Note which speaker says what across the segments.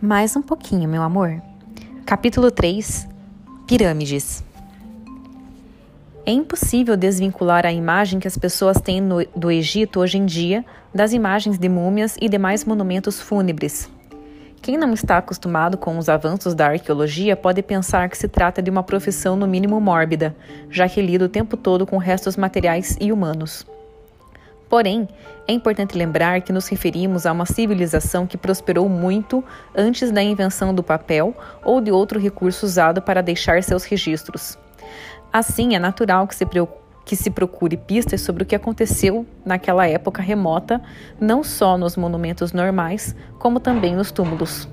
Speaker 1: Mais um pouquinho, meu amor. Capítulo 3 Pirâmides. É impossível desvincular a imagem que as pessoas têm no, do Egito hoje em dia das imagens de múmias e demais monumentos fúnebres. Quem não está acostumado com os avanços da arqueologia pode pensar que se trata de uma profissão no mínimo mórbida, já que lida o tempo todo com restos materiais e humanos. Porém, é importante lembrar que nos referimos a uma civilização que prosperou muito antes da invenção do papel ou de outro recurso usado para deixar seus registros. Assim, é natural que se, que se procure pistas sobre o que aconteceu naquela época remota, não só nos monumentos normais, como também nos túmulos.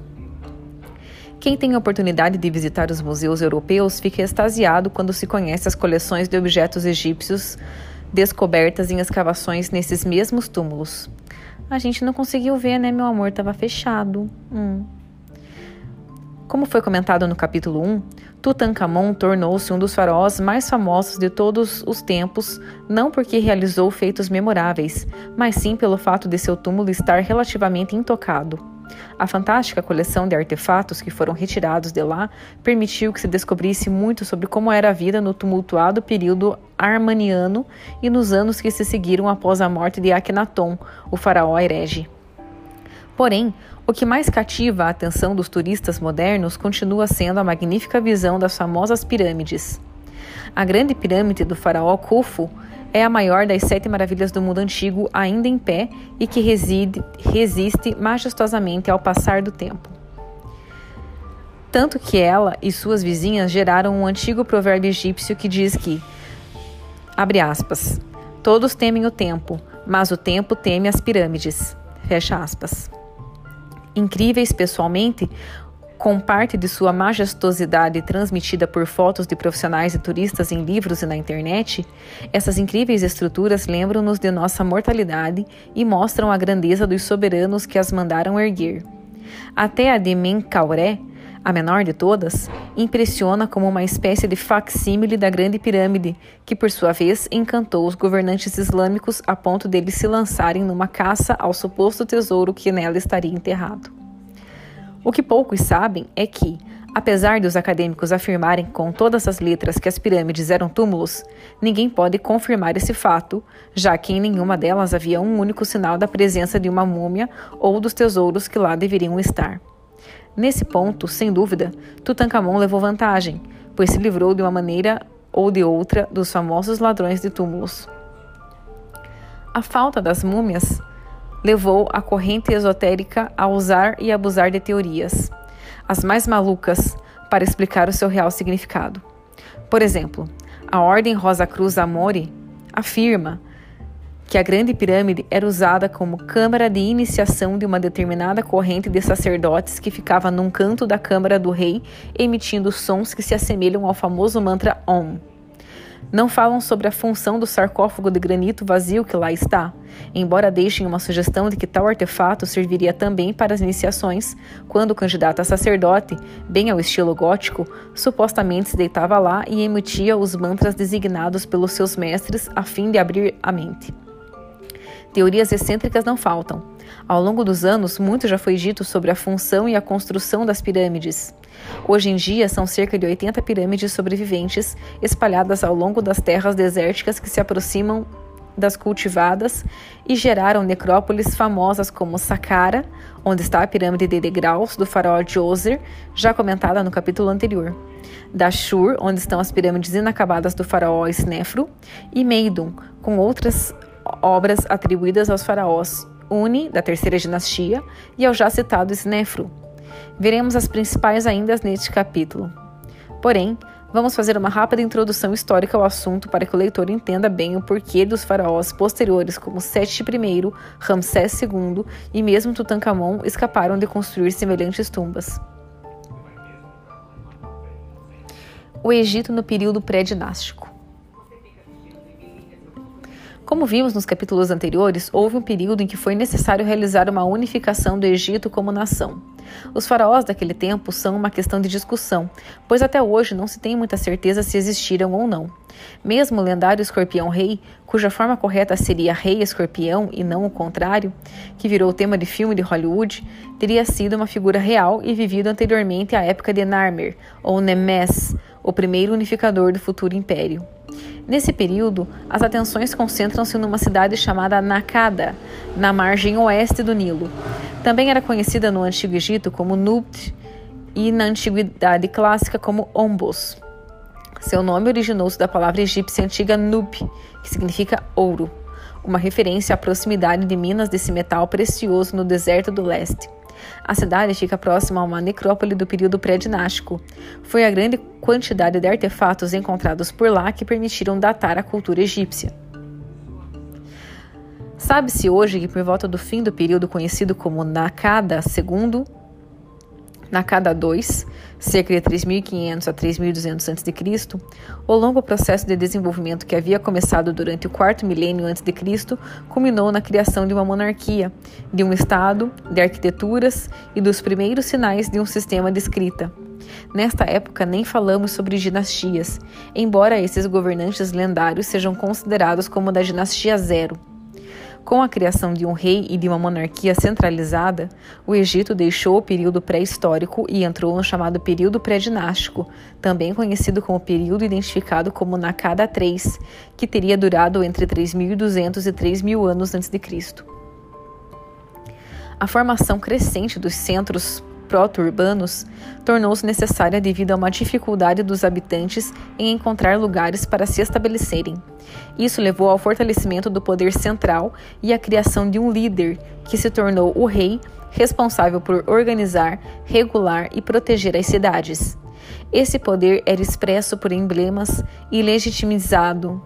Speaker 1: Quem tem a oportunidade de visitar os museus europeus fica extasiado quando se conhece as coleções de objetos egípcios descobertas em escavações nesses mesmos túmulos. A gente não conseguiu ver, né, meu amor? Estava fechado. Hum. Como foi comentado no capítulo 1, Tutankhamon tornou-se um dos faraós mais famosos de todos os tempos, não porque realizou feitos memoráveis, mas sim pelo fato de seu túmulo estar relativamente intocado. A fantástica coleção de artefatos que foram retirados de lá permitiu que se descobrisse muito sobre como era a vida no tumultuado período armaniano e nos anos que se seguiram após a morte de Akhenaton, o faraó herege. Porém, o que mais cativa a atenção dos turistas modernos continua sendo a magnífica visão das famosas pirâmides. A grande pirâmide do faraó Khufu é a maior das sete maravilhas do mundo antigo ainda em pé e que reside, resiste majestosamente ao passar do tempo. Tanto que ela e suas vizinhas geraram um antigo provérbio egípcio que diz que, abre aspas, todos temem o tempo, mas o tempo teme as pirâmides, fecha aspas. Incríveis pessoalmente, com parte de sua majestosidade transmitida por fotos de profissionais e turistas em livros e na internet, essas incríveis estruturas lembram-nos de nossa mortalidade e mostram a grandeza dos soberanos que as mandaram erguer. Até a de Menkauré, a menor de todas, impressiona como uma espécie de facsímile da Grande Pirâmide, que por sua vez encantou os governantes islâmicos a ponto deles se lançarem numa caça ao suposto tesouro que nela estaria enterrado. O que poucos sabem é que, apesar de os acadêmicos afirmarem com todas as letras que as pirâmides eram túmulos, ninguém pode confirmar esse fato, já que em nenhuma delas havia um único sinal da presença de uma múmia ou dos tesouros que lá deveriam estar. Nesse ponto, sem dúvida, Tutankhamon levou vantagem, pois se livrou de uma maneira ou de outra dos famosos ladrões de túmulos. A falta das múmias levou a corrente esotérica a usar e abusar de teorias, as mais malucas, para explicar o seu real significado. Por exemplo, a Ordem Rosa Cruz Amore afirma que a Grande Pirâmide era usada como câmara de iniciação de uma determinada corrente de sacerdotes que ficava num canto da câmara do rei, emitindo sons que se assemelham ao famoso mantra Om. Não falam sobre a função do sarcófago de granito vazio que lá está, embora deixem uma sugestão de que tal artefato serviria também para as iniciações, quando o candidato a sacerdote, bem ao estilo gótico, supostamente se deitava lá e emitia os mantras designados pelos seus mestres a fim de abrir a mente. Teorias excêntricas não faltam. Ao longo dos anos, muito já foi dito sobre a função e a construção das pirâmides. Hoje em dia, são cerca de 80 pirâmides sobreviventes espalhadas ao longo das terras desérticas que se aproximam das cultivadas e geraram necrópolis famosas como Saqqara, onde está a pirâmide de degraus do faraó Djoser, já comentada no capítulo anterior. Dashur, onde estão as pirâmides inacabadas do faraó Snefru, e Meidum, com outras obras atribuídas aos faraós Uni, da terceira dinastia, e ao já citado Snefru. Veremos as principais ainda neste capítulo. Porém, vamos fazer uma rápida introdução histórica ao assunto para que o leitor entenda bem o porquê dos faraós posteriores como Sete I, Ramsés II e mesmo Tutankhamon escaparam de construir semelhantes tumbas. O Egito no período pré-dinástico. Como vimos nos capítulos anteriores, houve um período em que foi necessário realizar uma unificação do Egito como nação. Os faraós daquele tempo são uma questão de discussão, pois até hoje não se tem muita certeza se existiram ou não. Mesmo o lendário escorpião rei, cuja forma correta seria rei escorpião e não o contrário, que virou tema de filme de Hollywood, teria sido uma figura real e vivido anteriormente à época de Narmer, ou Nemes, o primeiro unificador do futuro império. Nesse período, as atenções concentram-se numa cidade chamada Nakada, na margem oeste do Nilo. Também era conhecida no Antigo Egito como Nubt e na Antiguidade Clássica como Ombos. Seu nome originou-se da palavra egípcia antiga Nub, que significa ouro, uma referência à proximidade de minas desse metal precioso no deserto do leste. A cidade fica próxima a uma necrópole do período pré-dinástico. Foi a grande quantidade de artefatos encontrados por lá que permitiram datar a cultura egípcia. Sabe-se hoje que por volta do fim do período conhecido como Nakada II, Nakada II, cerca de 3.500 a 3.200 a.C., o longo processo de desenvolvimento que havia começado durante o quarto milênio a.C. culminou na criação de uma monarquia, de um Estado, de arquiteturas e dos primeiros sinais de um sistema de escrita. Nesta época, nem falamos sobre dinastias, embora esses governantes lendários sejam considerados como da dinastia Zero. Com a criação de um rei e de uma monarquia centralizada, o Egito deixou o período pré-histórico e entrou no chamado período pré-dinástico, também conhecido como período identificado como Nakada III, que teria durado entre 3.200 e 3.000 anos antes de Cristo. A formação crescente dos centros proto-urbanos tornou-se necessária devido a uma dificuldade dos habitantes em encontrar lugares para se estabelecerem. Isso levou ao fortalecimento do poder central e à criação de um líder, que se tornou o rei, responsável por organizar, regular e proteger as cidades. Esse poder era expresso por emblemas e legitimizado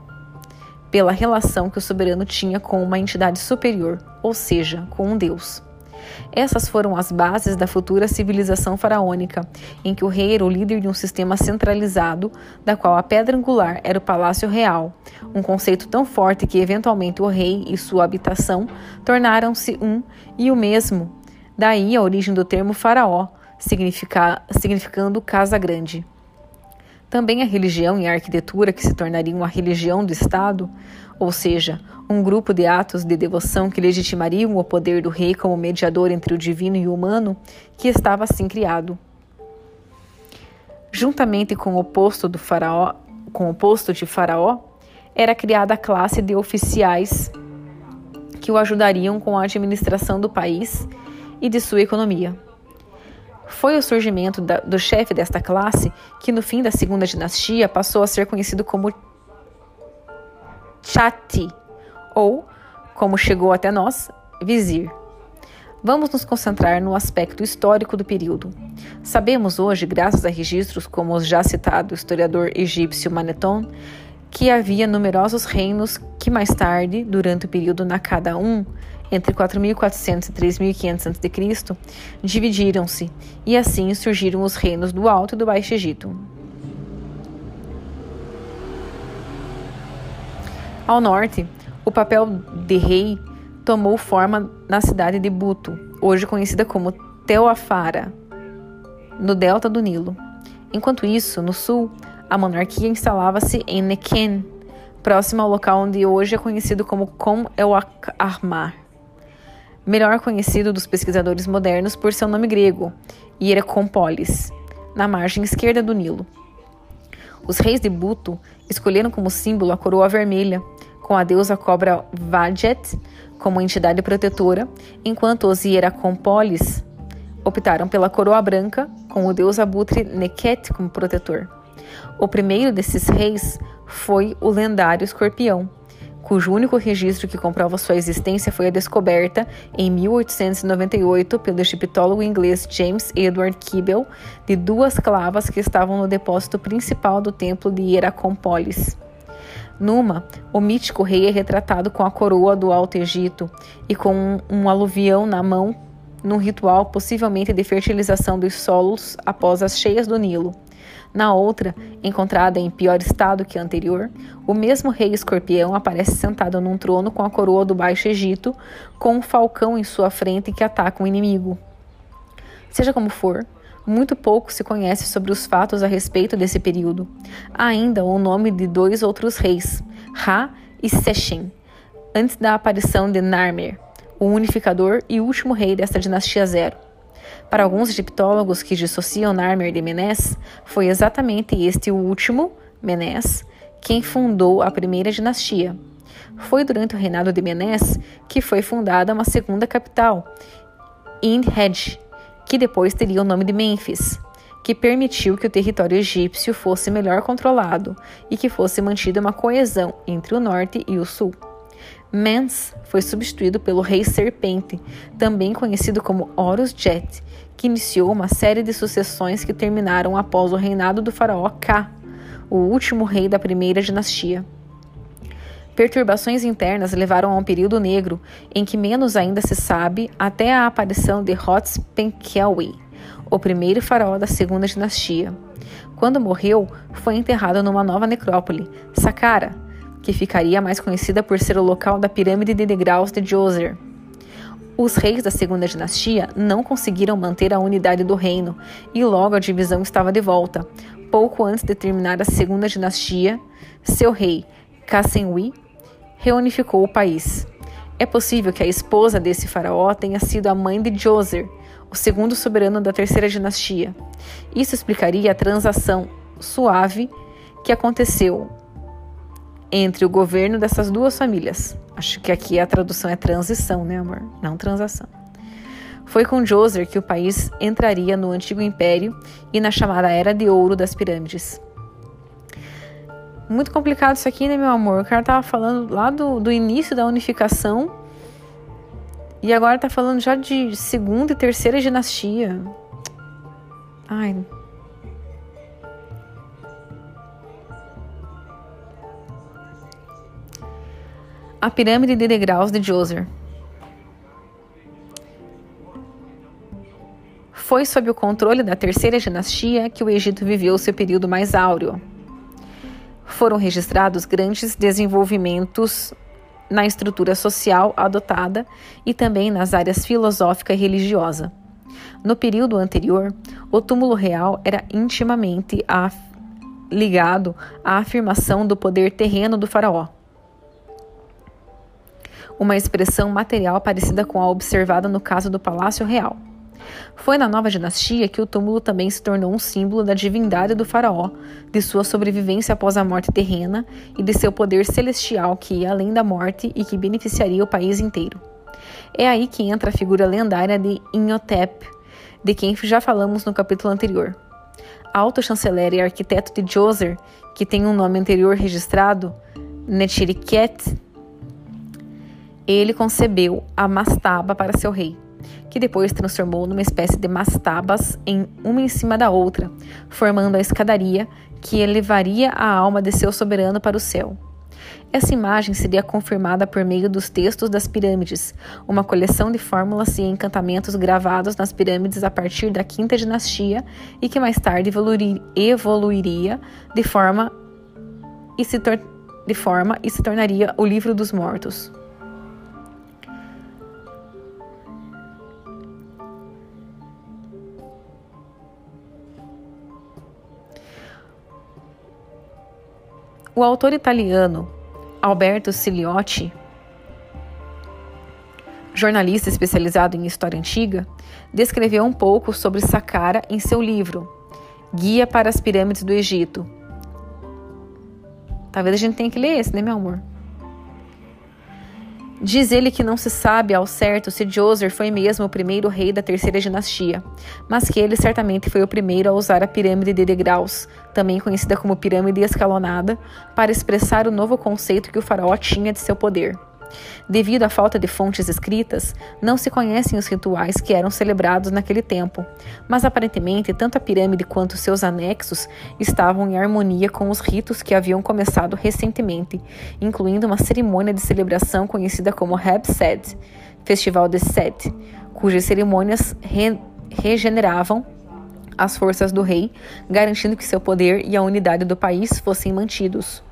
Speaker 1: pela relação que o soberano tinha com uma entidade superior, ou seja, com um deus. Essas foram as bases da futura civilização faraônica, em que o rei era o líder de um sistema centralizado, da qual a pedra angular era o palácio real, um conceito tão forte que eventualmente o rei e sua habitação tornaram-se um e o mesmo. Daí a origem do termo faraó, significando casa grande. Também a religião e a arquitetura, que se tornariam a religião do Estado, ou seja, um grupo de atos de devoção que legitimariam o poder do rei como mediador entre o divino e o humano, que estava assim criado. Juntamente com o posto do faraó, com o posto de faraó, era criada a classe de oficiais que o ajudariam com a administração do país e de sua economia. Foi o surgimento da, do chefe desta classe que, no fim da segunda dinastia, passou a ser conhecido como Chati, ou, como chegou até nós, vizir. Vamos nos concentrar no aspecto histórico do período. Sabemos hoje, graças a registros como os já citado historiador egípcio Maneton, que havia numerosos reinos que mais tarde, durante o período Nakada I, entre 4.400 e 3.500 a.C., dividiram-se, e assim surgiram os reinos do Alto e do Baixo Egito. Ao norte, o papel de rei tomou forma na cidade de Buto, hoje conhecida como Teoafara, no delta do Nilo. Enquanto isso, no sul, a monarquia instalava-se em Nequen, próximo ao local onde hoje é conhecido como Com el Armar melhor conhecido dos pesquisadores modernos por seu nome grego, Hieracompolis, na margem esquerda do Nilo. Os reis de Buto escolheram como símbolo a coroa vermelha, com a deusa cobra Vajet como entidade protetora, enquanto os Hieracompolis optaram pela coroa branca, com o deus abutre Neket como protetor. O primeiro desses reis foi o lendário escorpião, cujo único registro que comprova sua existência foi a descoberta, em 1898, pelo egiptólogo inglês James Edward Kibble, de duas clavas que estavam no depósito principal do templo de Hieracompolis. Numa, o mítico rei é retratado com a coroa do Alto Egito e com um aluvião na mão, num ritual possivelmente de fertilização dos solos após as cheias do Nilo. Na outra, encontrada em pior estado que a anterior, o mesmo rei escorpião aparece sentado num trono com a coroa do Baixo Egito, com um falcão em sua frente que ataca o inimigo. Seja como for, muito pouco se conhece sobre os fatos a respeito desse período. Há ainda o nome de dois outros reis, Ra e Sechen, antes da aparição de Narmer, o unificador e último rei desta dinastia Zero. Para alguns egiptólogos que dissociam Narmer de Menes, foi exatamente este o último, Menes, quem fundou a primeira dinastia. Foi durante o reinado de Menes que foi fundada uma segunda capital, In-Hedj, que depois teria o nome de Mênfis, que permitiu que o território egípcio fosse melhor controlado e que fosse mantida uma coesão entre o norte e o sul. Mens foi substituído pelo rei Serpente, também conhecido como Horus Jet, que iniciou uma série de sucessões que terminaram após o reinado do faraó Ka, o último rei da primeira dinastia. Perturbações internas levaram a um período negro em que menos ainda se sabe até a aparição de Hotspengkelwi, o primeiro faraó da segunda dinastia. Quando morreu, foi enterrado numa nova necrópole, Saqqara, que ficaria mais conhecida por ser o local da pirâmide de degraus de Djoser. Os reis da segunda dinastia não conseguiram manter a unidade do reino e logo a divisão estava de volta. Pouco antes de terminar a segunda dinastia, seu rei, Kassenwi, reunificou o país. É possível que a esposa desse faraó tenha sido a mãe de Djoser, o segundo soberano da terceira dinastia. Isso explicaria a transação suave que aconteceu entre o governo dessas duas famílias. Acho que aqui a tradução é transição, né, amor? Não transação. Foi com Djoser que o país entraria no antigo império e na chamada Era de Ouro das Pirâmides. Muito complicado isso aqui, né, meu amor? O cara tava falando lá do, do início da unificação e agora tá falando já de segunda e terceira dinastia. Ai, A pirâmide de degraus de Djoser. Foi sob o controle da terceira dinastia que o Egito viveu seu período mais áureo. Foram registrados grandes desenvolvimentos na estrutura social adotada e também nas áreas filosófica e religiosa. No período anterior, o túmulo real era intimamente ligado à afirmação do poder terreno do faraó uma expressão material parecida com a observada no caso do Palácio Real. Foi na nova dinastia que o túmulo também se tornou um símbolo da divindade do faraó, de sua sobrevivência após a morte terrena e de seu poder celestial que ia além da morte e que beneficiaria o país inteiro. É aí que entra a figura lendária de Inhotep, de quem já falamos no capítulo anterior. Alto chanceler e arquiteto de Djoser, que tem um nome anterior registrado, Nechiriket ele concebeu a mastaba para seu rei, que depois transformou numa espécie de mastabas em uma em cima da outra, formando a escadaria que elevaria a alma de seu soberano para o céu. Essa imagem seria confirmada por meio dos textos das pirâmides, uma coleção de fórmulas e encantamentos gravados nas pirâmides a partir da quinta dinastia e que mais tarde evoluiria de forma e se, de forma e se tornaria o Livro dos Mortos. O autor italiano Alberto Siliotti, jornalista especializado em história antiga, descreveu um pouco sobre Saqqara em seu livro Guia para as Pirâmides do Egito. Talvez a gente tenha que ler esse, né, meu amor? Diz ele que não se sabe ao certo se Djoser foi mesmo o primeiro rei da terceira dinastia, mas que ele certamente foi o primeiro a usar a pirâmide de degraus, também conhecida como pirâmide escalonada, para expressar o novo conceito que o faraó tinha de seu poder. Devido à falta de fontes escritas, não se conhecem os rituais que eram celebrados naquele tempo, mas aparentemente tanto a pirâmide quanto seus anexos estavam em harmonia com os ritos que haviam começado recentemente, incluindo uma cerimônia de celebração conhecida como Heb Sed, Festival de Sed, cujas cerimônias re regeneravam as forças do rei, garantindo que seu poder e a unidade do país fossem mantidos.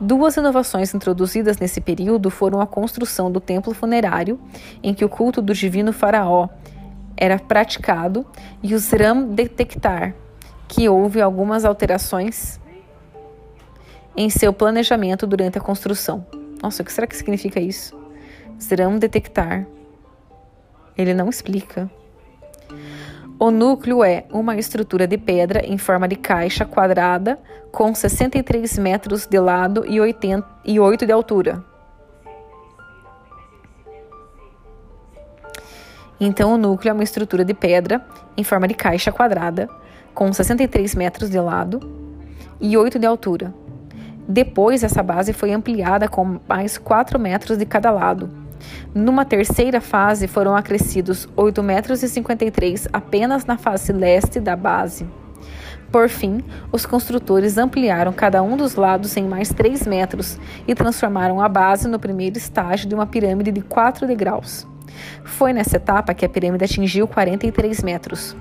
Speaker 1: Duas inovações introduzidas nesse período foram a construção do templo funerário, em que o culto do divino faraó era praticado e os RAM detectar que houve algumas alterações em seu planejamento durante a construção. Nossa, o que será que significa isso? Serão detectar. Ele não explica. O núcleo é uma estrutura de pedra em forma de caixa quadrada com 63 metros de lado e, 80, e 8 de altura. Então, o núcleo é uma estrutura de pedra em forma de caixa quadrada com 63 metros de lado e 8 de altura. Depois, essa base foi ampliada com mais 4 metros de cada lado. Numa terceira fase, foram acrescidos 8,53 metros apenas na face leste da base. Por fim, os construtores ampliaram cada um dos lados em mais 3 metros e transformaram a base no primeiro estágio de uma pirâmide de 4 degraus. Foi nessa etapa que a pirâmide atingiu 43 metros.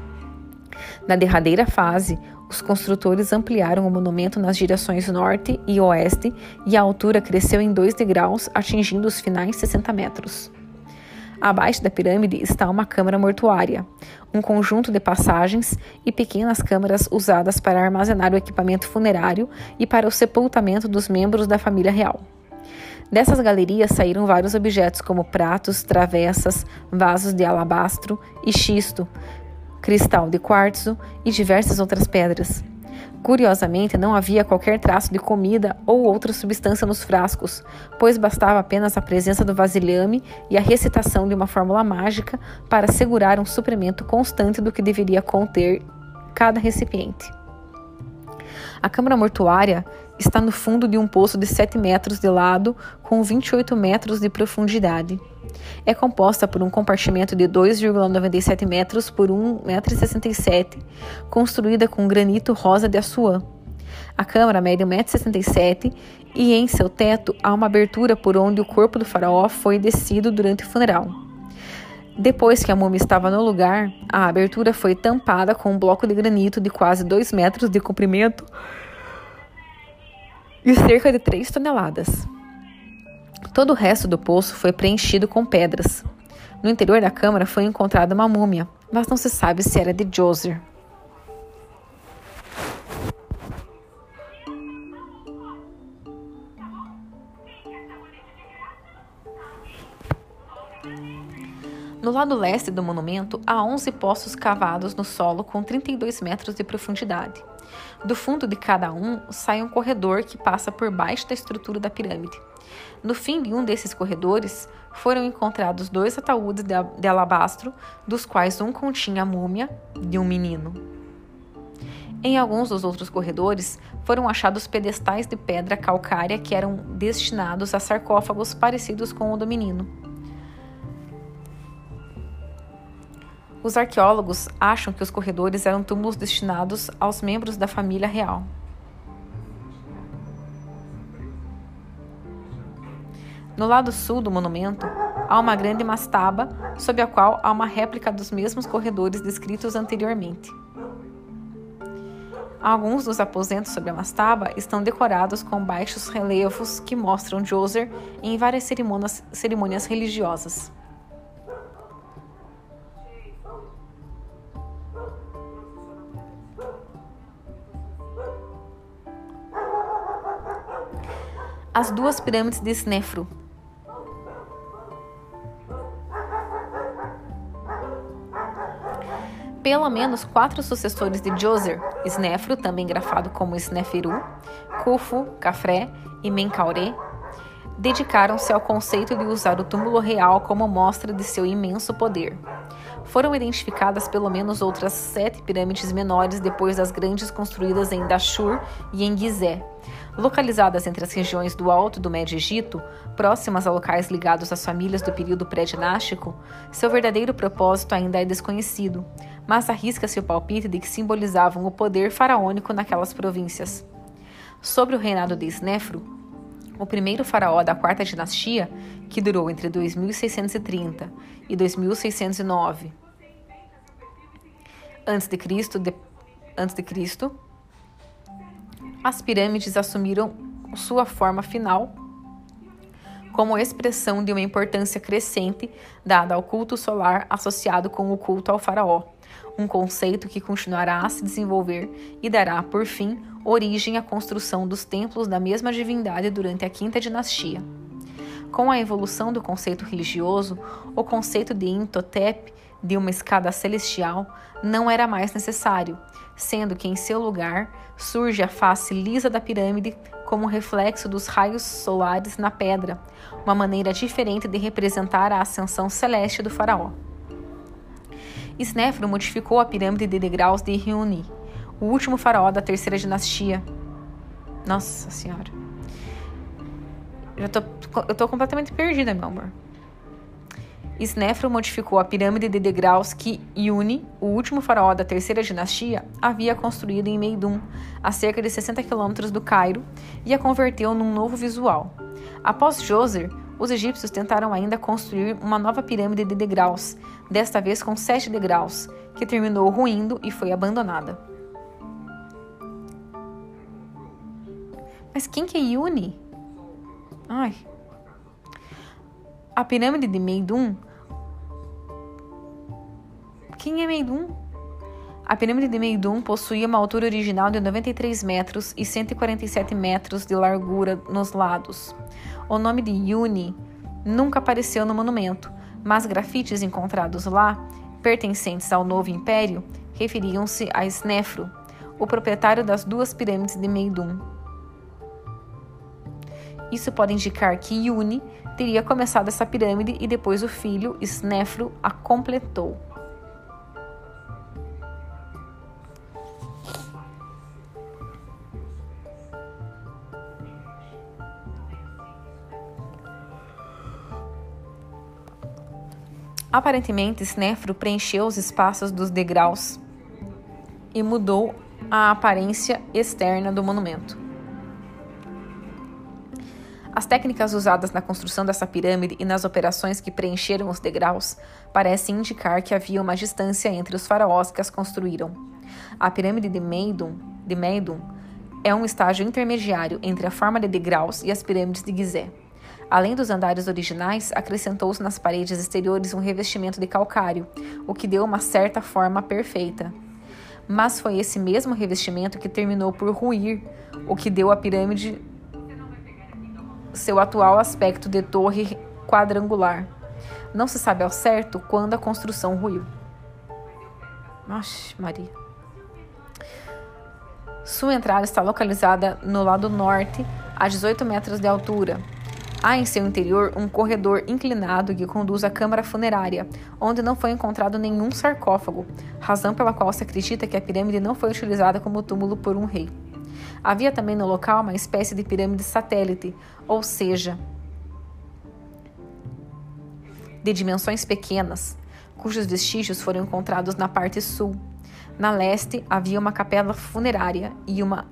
Speaker 1: Na derradeira fase, os construtores ampliaram o monumento nas direções norte e oeste e a altura cresceu em 2 degraus, atingindo os finais 60 metros. Abaixo da pirâmide está uma câmara mortuária, um conjunto de passagens e pequenas câmaras usadas para armazenar o equipamento funerário e para o sepultamento dos membros da família real. Dessas galerias saíram vários objetos como pratos, travessas, vasos de alabastro e xisto, cristal de quartzo e diversas outras pedras. Curiosamente, não havia qualquer traço de comida ou outra substância nos frascos, pois bastava apenas a presença do vasilhame e a recitação de uma fórmula mágica para assegurar um suprimento constante do que deveria conter cada recipiente. A câmara mortuária está no fundo de um poço de 7 metros de lado, com 28 metros de profundidade. É composta por um compartimento de 2,97 metros por 1,67 m, construída com granito rosa de Assuã. A câmara mede 1,67 m e em seu teto há uma abertura por onde o corpo do faraó foi descido durante o funeral. Depois que a múmia estava no lugar, a abertura foi tampada com um bloco de granito de quase 2 metros de comprimento e cerca de 3 toneladas. Todo o resto do poço foi preenchido com pedras. No interior da câmara foi encontrada uma múmia, mas não se sabe se era de Djoser. No lado leste do monumento há 11 poços cavados no solo com 32 metros de profundidade. Do fundo de cada um sai um corredor que passa por baixo da estrutura da pirâmide. No fim de um desses corredores foram encontrados dois ataúdes de alabastro, dos quais um continha a múmia de um menino. Em alguns dos outros corredores foram achados pedestais de pedra calcária que eram destinados a sarcófagos parecidos com o do menino. Os arqueólogos acham que os corredores eram túmulos destinados aos membros da família real. No lado sul do monumento, há uma grande mastaba, sob a qual há uma réplica dos mesmos corredores descritos anteriormente. Alguns dos aposentos sobre a mastaba estão decorados com baixos relevos que mostram Djoser em várias cerimônias, cerimônias religiosas. As duas pirâmides de Snefru. Pelo menos quatro sucessores de Djoser, Snefru, também grafado como Sneferu, Khufu, Cafré e Menkaure, dedicaram-se ao conceito de usar o túmulo real como mostra de seu imenso poder. Foram identificadas pelo menos outras sete pirâmides menores depois das grandes construídas em Dashur e em Gizeh, Localizadas entre as regiões do Alto e do Médio Egito, próximas a locais ligados às famílias do período pré-dinástico, seu verdadeiro propósito ainda é desconhecido, mas arrisca-se o palpite de que simbolizavam o poder faraônico naquelas províncias. Sobre o reinado de Snefru, o primeiro faraó da quarta dinastia, que durou entre 2630 e 2609 antes de Cristo, de, antes de Cristo, as pirâmides assumiram sua forma final como expressão de uma importância crescente dada ao culto solar associado com o culto ao faraó, um conceito que continuará a se desenvolver e dará, por fim, origem à construção dos templos da mesma divindade durante a quinta dinastia. Com a evolução do conceito religioso, o conceito de Intotep, de uma escada celestial, não era mais necessário, sendo que em seu lugar surge a face lisa da pirâmide como reflexo dos raios solares na pedra, uma maneira diferente de representar a ascensão celeste do faraó. Snefro modificou a pirâmide de degraus de Riuni, o último faraó da terceira dinastia. Nossa Senhora. Já tô, eu tô completamente perdida, meu amor. Snefro modificou a pirâmide de degraus que Iuni, o último faraó da terceira dinastia, havia construído em Meidum, a cerca de 60 quilômetros do Cairo, e a converteu num novo visual. Após Djoser, os egípcios tentaram ainda construir uma nova pirâmide de degraus, desta vez com sete degraus, que terminou ruindo e foi abandonada. Mas quem que é Iuni? Ai. A pirâmide de Meidum quem é Meidum? A pirâmide de Meidum possuía uma altura original de 93 metros e 147 metros de largura nos lados. O nome de Yuni nunca apareceu no monumento, mas grafites encontrados lá, pertencentes ao Novo Império, referiam-se a Snefro, o proprietário das duas pirâmides de Meidum. Isso pode indicar que Yuni teria começado essa pirâmide e depois o filho, Snefro, a completou. Aparentemente, Snefro preencheu os espaços dos degraus e mudou a aparência externa do monumento. As técnicas usadas na construção dessa pirâmide e nas operações que preencheram os degraus parecem indicar que havia uma distância entre os faraós que as construíram. A pirâmide de Meidum, de Meidum é um estágio intermediário entre a forma de degraus e as pirâmides de Gizé. Além dos andares originais, acrescentou-se nas paredes exteriores um revestimento de calcário, o que deu uma certa forma perfeita. Mas foi esse mesmo revestimento que terminou por ruir, o que deu à pirâmide seu atual aspecto de torre quadrangular. Não se sabe ao certo quando a construção ruiu. Oxe, Maria. Sua entrada está localizada no lado norte, a 18 metros de altura, Há em seu interior um corredor inclinado que conduz à câmara funerária, onde não foi encontrado nenhum sarcófago, razão pela qual se acredita que a pirâmide não foi utilizada como túmulo por um rei. Havia também no local uma espécie de pirâmide satélite, ou seja, de dimensões pequenas, cujos vestígios foram encontrados na parte sul. Na leste havia uma capela funerária e uma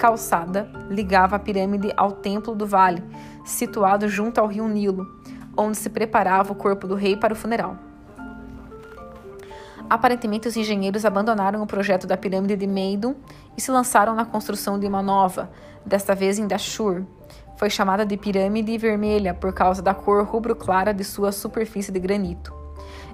Speaker 1: calçada ligava a pirâmide ao templo do vale, situado junto ao rio Nilo, onde se preparava o corpo do rei para o funeral. Aparentemente, os engenheiros abandonaram o projeto da pirâmide de Meidum e se lançaram na construção de uma nova, desta vez em Dashur. Foi chamada de Pirâmide Vermelha por causa da cor rubro-clara de sua superfície de granito.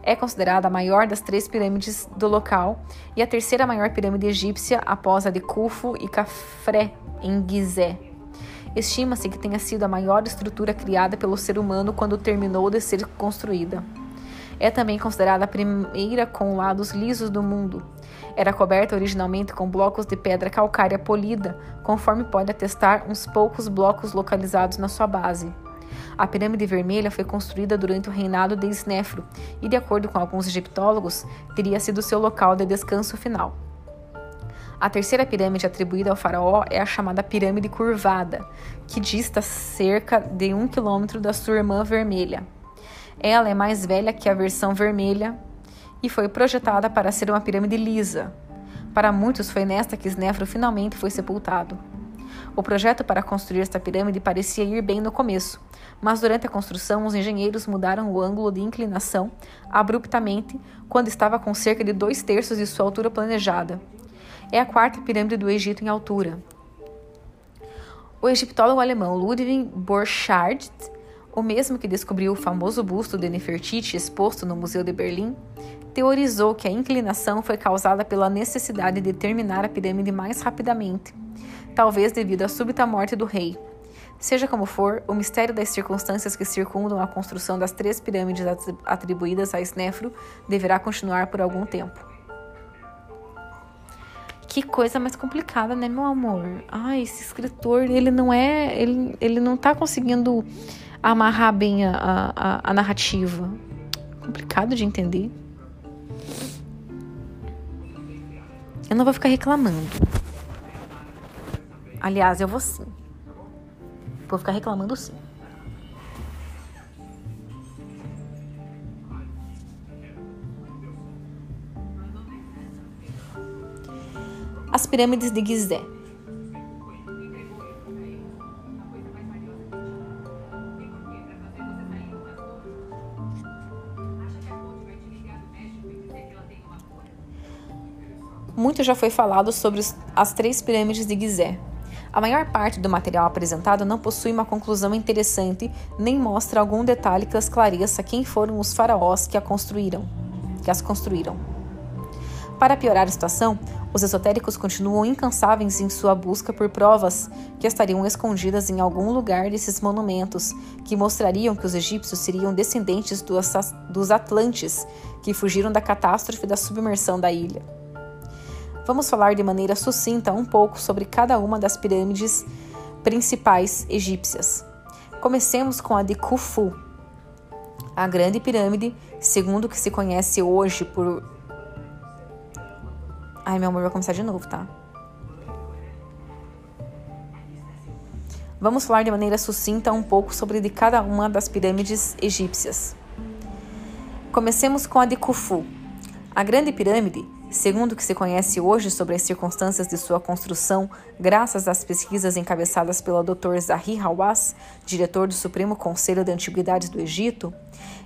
Speaker 1: É considerada a maior das três pirâmides do local e a terceira maior pirâmide egípcia após a de Khufu e Khafre, em Gizé. Estima-se que tenha sido a maior estrutura criada pelo ser humano quando terminou de ser construída. É também considerada a primeira com lados lisos do mundo. Era coberta originalmente com blocos de pedra calcária polida, conforme pode atestar uns poucos blocos localizados na sua base. A pirâmide vermelha foi construída durante o reinado de Snefro e, de acordo com alguns egiptólogos, teria sido seu local de descanso final. A terceira pirâmide atribuída ao faraó é a chamada pirâmide curvada, que dista cerca de um quilômetro da sua irmã vermelha. Ela é mais velha que a versão vermelha e foi projetada para ser uma pirâmide lisa. Para muitos foi nesta que Snefro finalmente foi sepultado. O projeto para construir esta pirâmide parecia ir bem no começo, mas durante a construção os engenheiros mudaram o ângulo de inclinação abruptamente quando estava com cerca de dois terços de sua altura planejada é a quarta pirâmide do Egito em altura. O egiptólogo alemão Ludwig Borchardt o mesmo que descobriu o famoso busto de Nefertiti exposto no Museu de Berlim, teorizou que a inclinação foi causada pela necessidade de terminar a pirâmide mais rapidamente, talvez devido à súbita morte do rei. Seja como for, o mistério das circunstâncias que circundam a construção das três pirâmides atribuídas a Snefro deverá continuar por algum tempo. Que coisa mais complicada, né, meu amor? Ai, esse escritor, ele não é. Ele, ele não tá conseguindo amarrar bem a, a, a narrativa. Complicado de entender. Eu não vou ficar reclamando. Aliás, eu vou sim. Vou ficar reclamando sim. As pirâmides de Gizé. Muito já foi falado sobre as três pirâmides de Gizé. A maior parte do material apresentado não possui uma conclusão interessante, nem mostra algum detalhe que esclareça quem foram os faraós que a construíram, que as construíram. Para piorar a situação, os esotéricos continuam incansáveis em sua busca por provas que estariam escondidas em algum lugar desses monumentos, que mostrariam que os egípcios seriam descendentes dos Atlantes que fugiram da catástrofe da submersão da ilha. Vamos falar de maneira sucinta um pouco sobre cada uma das pirâmides principais egípcias. Comecemos com a de Khufu. A Grande Pirâmide, segundo o que se conhece hoje por. Ai, meu amor, vai começar de novo, tá? Vamos falar de maneira sucinta um pouco sobre de cada uma das pirâmides egípcias. Comecemos com a de Khufu. A Grande Pirâmide Segundo o que se conhece hoje sobre as circunstâncias de sua construção, graças às pesquisas encabeçadas pelo Dr. Zahi Hawass, diretor do Supremo Conselho de Antiguidades do Egito,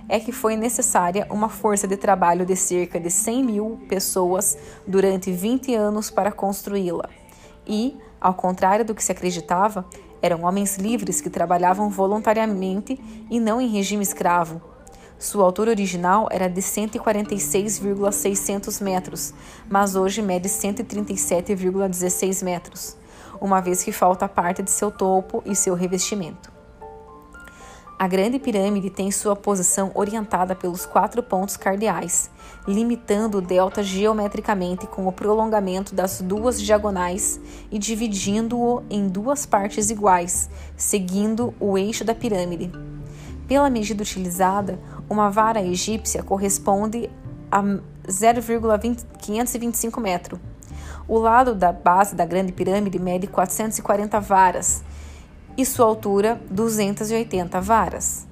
Speaker 1: é que foi necessária uma força de trabalho de cerca de 100 mil pessoas durante 20 anos para construí-la. E, ao contrário do que se acreditava, eram homens livres que trabalhavam voluntariamente e não em regime escravo, sua altura original era de 146,600 metros, mas hoje mede 137,16 metros, uma vez que falta parte de seu topo e seu revestimento. A Grande Pirâmide tem sua posição orientada pelos quatro pontos cardeais, limitando o delta geometricamente com o prolongamento das duas diagonais e dividindo-o em duas partes iguais, seguindo o eixo da pirâmide. Pela medida utilizada, uma vara egípcia corresponde a 0,525 metros. O lado da base da Grande Pirâmide mede 440 varas e sua altura 280 varas.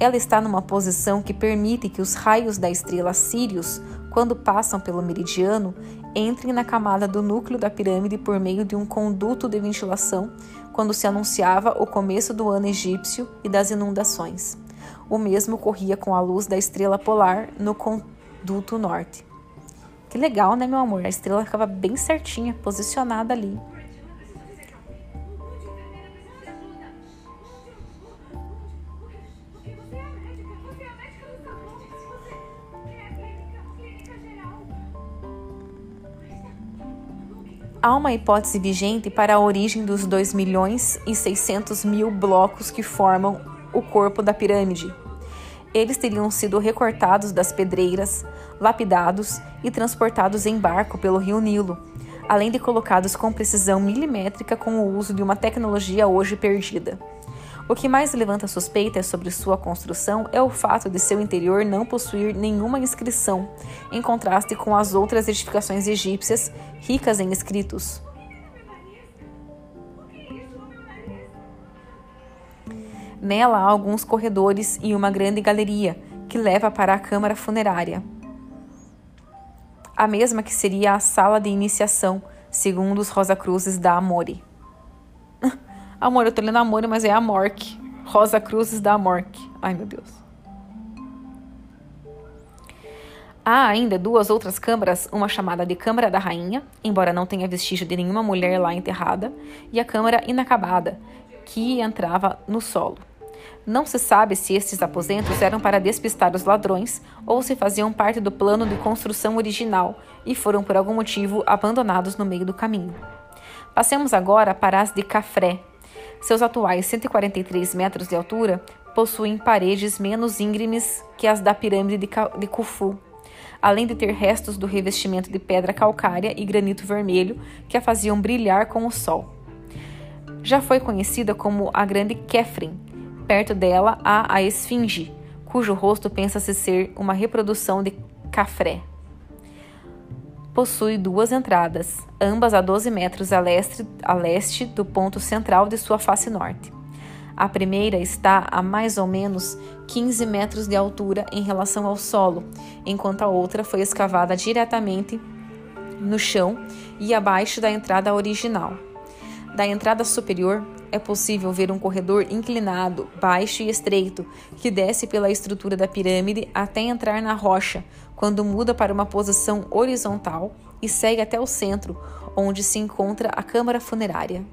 Speaker 1: Ela está numa posição que permite que os raios da estrela Sirius, quando passam pelo meridiano, entrem na camada do núcleo da pirâmide por meio de um conduto de ventilação quando se anunciava o começo do ano egípcio e das inundações. O mesmo ocorria com a luz da estrela polar no conduto norte. Que legal, né, meu amor? A estrela ficava bem certinha, posicionada ali. Há uma hipótese vigente para a origem dos 2 milhões e 600 mil blocos que formam o corpo da pirâmide. Eles teriam sido recortados das pedreiras, lapidados e transportados em barco pelo rio Nilo, além de colocados com precisão milimétrica com o uso de uma tecnologia hoje perdida. O que mais levanta suspeitas sobre sua construção é o fato de seu interior não possuir nenhuma inscrição, em contraste com as outras edificações egípcias ricas em escritos. Nela há alguns corredores e uma grande galeria que leva para a câmara funerária. A mesma que seria a sala de iniciação, segundo os Rosa Cruzes da Amore. Amor, eu tô lendo Amor, mas é Amorque. Rosa Cruzes da Amorque. Ai, meu Deus. Há ainda duas outras câmaras, uma chamada de Câmara da Rainha, embora não tenha vestígio de nenhuma mulher lá enterrada, e a Câmara Inacabada, que entrava no solo. Não se sabe se estes aposentos eram para despistar os ladrões ou se faziam parte do plano de construção original e foram por algum motivo abandonados no meio do caminho. Passemos agora para as de Cafré. Seus atuais 143 metros de altura possuem paredes menos íngremes que as da pirâmide de Khufu, além de ter restos do revestimento de pedra calcária e granito vermelho que a faziam brilhar com o sol. Já foi conhecida como a Grande Kefren. Perto dela há a Esfinge, cujo rosto pensa-se ser uma reprodução de Cafré. Possui duas entradas, ambas a 12 metros a leste, a leste do ponto central de sua face norte. A primeira está a mais ou menos 15 metros de altura em relação ao solo, enquanto a outra foi escavada diretamente no chão e abaixo da entrada original. Da entrada superior é possível ver um corredor inclinado, baixo e estreito, que desce pela estrutura da pirâmide até entrar na rocha, quando muda para uma posição horizontal e segue até o centro, onde se encontra a câmara funerária.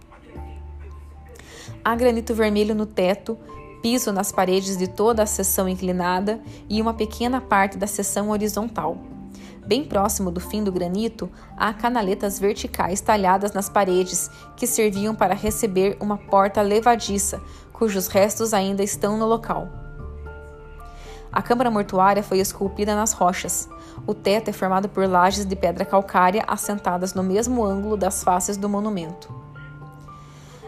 Speaker 1: Há granito vermelho no teto, piso nas paredes de toda a seção inclinada e uma pequena parte da seção horizontal. Bem próximo do fim do granito, há canaletas verticais talhadas nas paredes que serviam para receber uma porta levadiça, cujos restos ainda estão no local. A câmara mortuária foi esculpida nas rochas. O teto é formado por lajes de pedra calcária assentadas no mesmo ângulo das faces do monumento.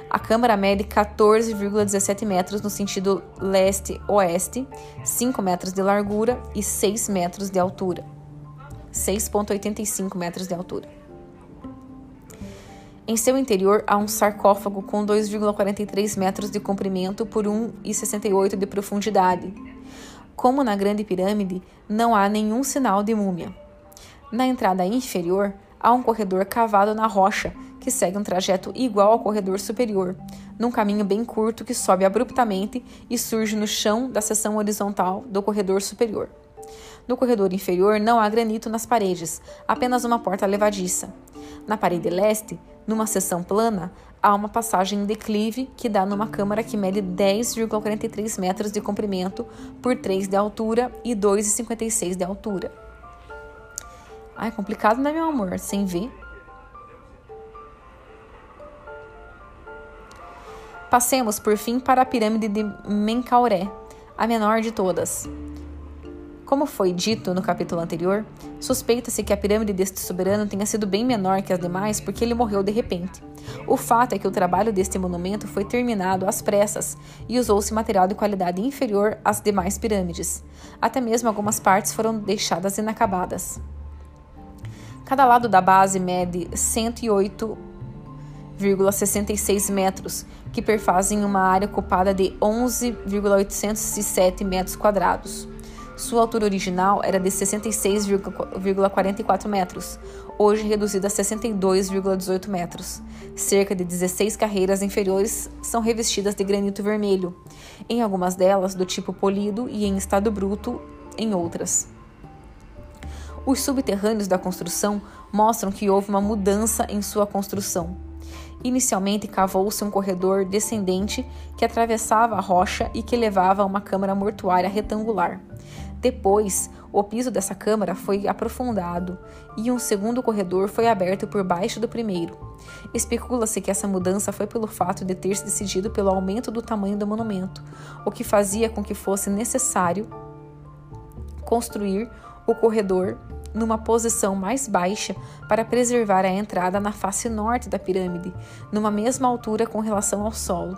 Speaker 1: A câmara mede 14,17 metros no sentido leste-oeste, 5 metros de largura e 6 metros de altura. 6,85 metros de altura. Em seu interior há um sarcófago com 2,43 metros de comprimento por 1,68 de profundidade. Como na Grande Pirâmide, não há nenhum sinal de múmia. Na entrada inferior, há um corredor cavado na rocha que segue um trajeto igual ao corredor superior, num caminho bem curto que sobe abruptamente e surge no chão da seção horizontal do corredor superior. No corredor inferior não há granito nas paredes, apenas uma porta levadiça. Na parede leste, numa seção plana, há uma passagem em declive que dá numa câmara que mede 10,43 metros de comprimento por 3 de altura e 2,56 de altura. Ai, complicado, né, meu amor? Sem ver. Passemos, por fim, para a pirâmide de Menkauré, a menor de todas. Como foi dito no capítulo anterior, suspeita-se que a pirâmide deste soberano tenha sido bem menor que as demais porque ele morreu de repente. O fato é que o trabalho deste monumento foi terminado às pressas e usou-se material de qualidade inferior às demais pirâmides. Até mesmo algumas partes foram deixadas inacabadas. Cada lado da base mede 108 1,66 metros, que perfazem uma área ocupada de 11,807 metros quadrados. Sua altura original era de 66,44 metros, hoje reduzida a 62,18 metros. Cerca de 16 carreiras inferiores são revestidas de granito vermelho, em algumas delas do tipo polido e em estado bruto em outras. Os subterrâneos da construção mostram que houve uma mudança em sua construção. Inicialmente cavou-se um corredor descendente que atravessava a rocha e que levava a uma câmara mortuária retangular. Depois, o piso dessa câmara foi aprofundado e um segundo corredor foi aberto por baixo do primeiro. Especula-se que essa mudança foi pelo fato de ter se decidido pelo aumento do tamanho do monumento, o que fazia com que fosse necessário construir o corredor numa posição mais baixa para preservar a entrada na face norte da pirâmide, numa mesma altura com relação ao solo.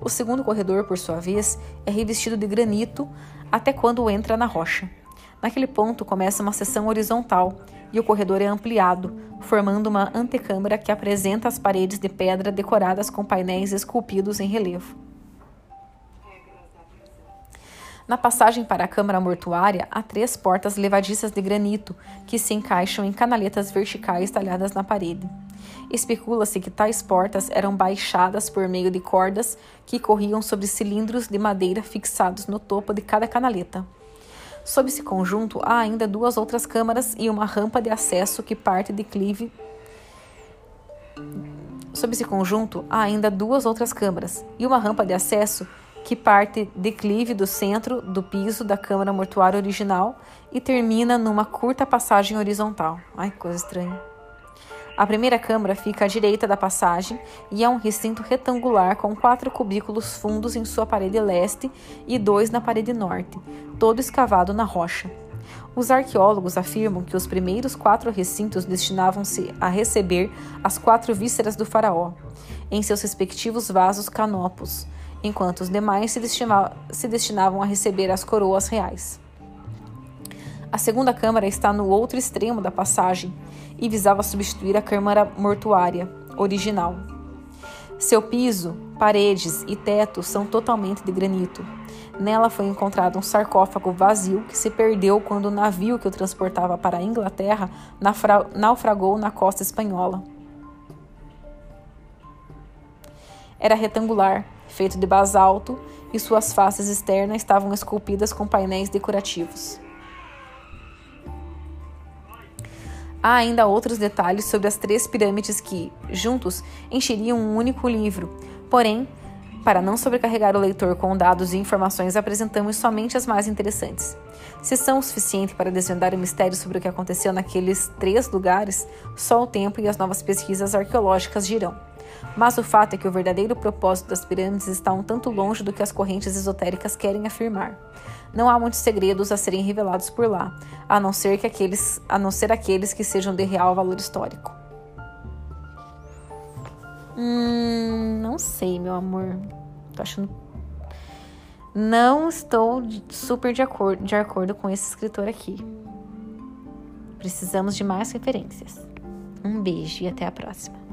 Speaker 1: O segundo corredor, por sua vez, é revestido de granito até quando entra na rocha. Naquele ponto começa uma seção horizontal e o corredor é ampliado, formando uma antecâmara que apresenta as paredes de pedra decoradas com painéis esculpidos em relevo. Na passagem para a câmara mortuária, há três portas levadiças de granito que se encaixam em canaletas verticais talhadas na parede. Especula-se que tais portas eram baixadas por meio de cordas que corriam sobre cilindros de madeira fixados no topo de cada canaleta. Sob esse conjunto, há ainda duas outras câmaras e uma rampa de acesso que parte de clive. Sob esse conjunto, há ainda duas outras câmaras e uma rampa de acesso que parte declive do centro do piso da câmara mortuária original e termina numa curta passagem horizontal. Ai, coisa estranha. A primeira câmara fica à direita da passagem e é um recinto retangular com quatro cubículos fundos em sua parede leste e dois na parede norte, todo escavado na rocha. Os arqueólogos afirmam que os primeiros quatro recintos destinavam-se a receber as quatro vísceras do faraó, em seus respectivos vasos canopos, enquanto os demais se, se destinavam a receber as coroas reais. A segunda câmara está no outro extremo da passagem e visava substituir a câmara mortuária original. Seu piso, paredes e teto são totalmente de granito. Nela foi encontrado um sarcófago vazio que se perdeu quando o navio que o transportava para a Inglaterra naufragou na costa espanhola. Era retangular, feito de basalto, e suas faces externas estavam esculpidas com painéis decorativos. Há ainda outros detalhes sobre as três pirâmides que, juntos, encheriam um único livro. Porém, para não sobrecarregar o leitor com dados e informações, apresentamos somente as mais interessantes. Se são o suficiente para desvendar o mistério sobre o que aconteceu naqueles três lugares, só o tempo e as novas pesquisas arqueológicas dirão. Mas o fato é que o verdadeiro propósito das pirâmides está um tanto longe do que as correntes esotéricas querem afirmar. Não há muitos segredos a serem revelados por lá, a não ser que aqueles, a não ser aqueles que sejam de real valor histórico. Hum, não sei, meu amor. Tô achando. Não estou super de acordo, de acordo com esse escritor aqui. Precisamos de mais referências. Um beijo e até a próxima.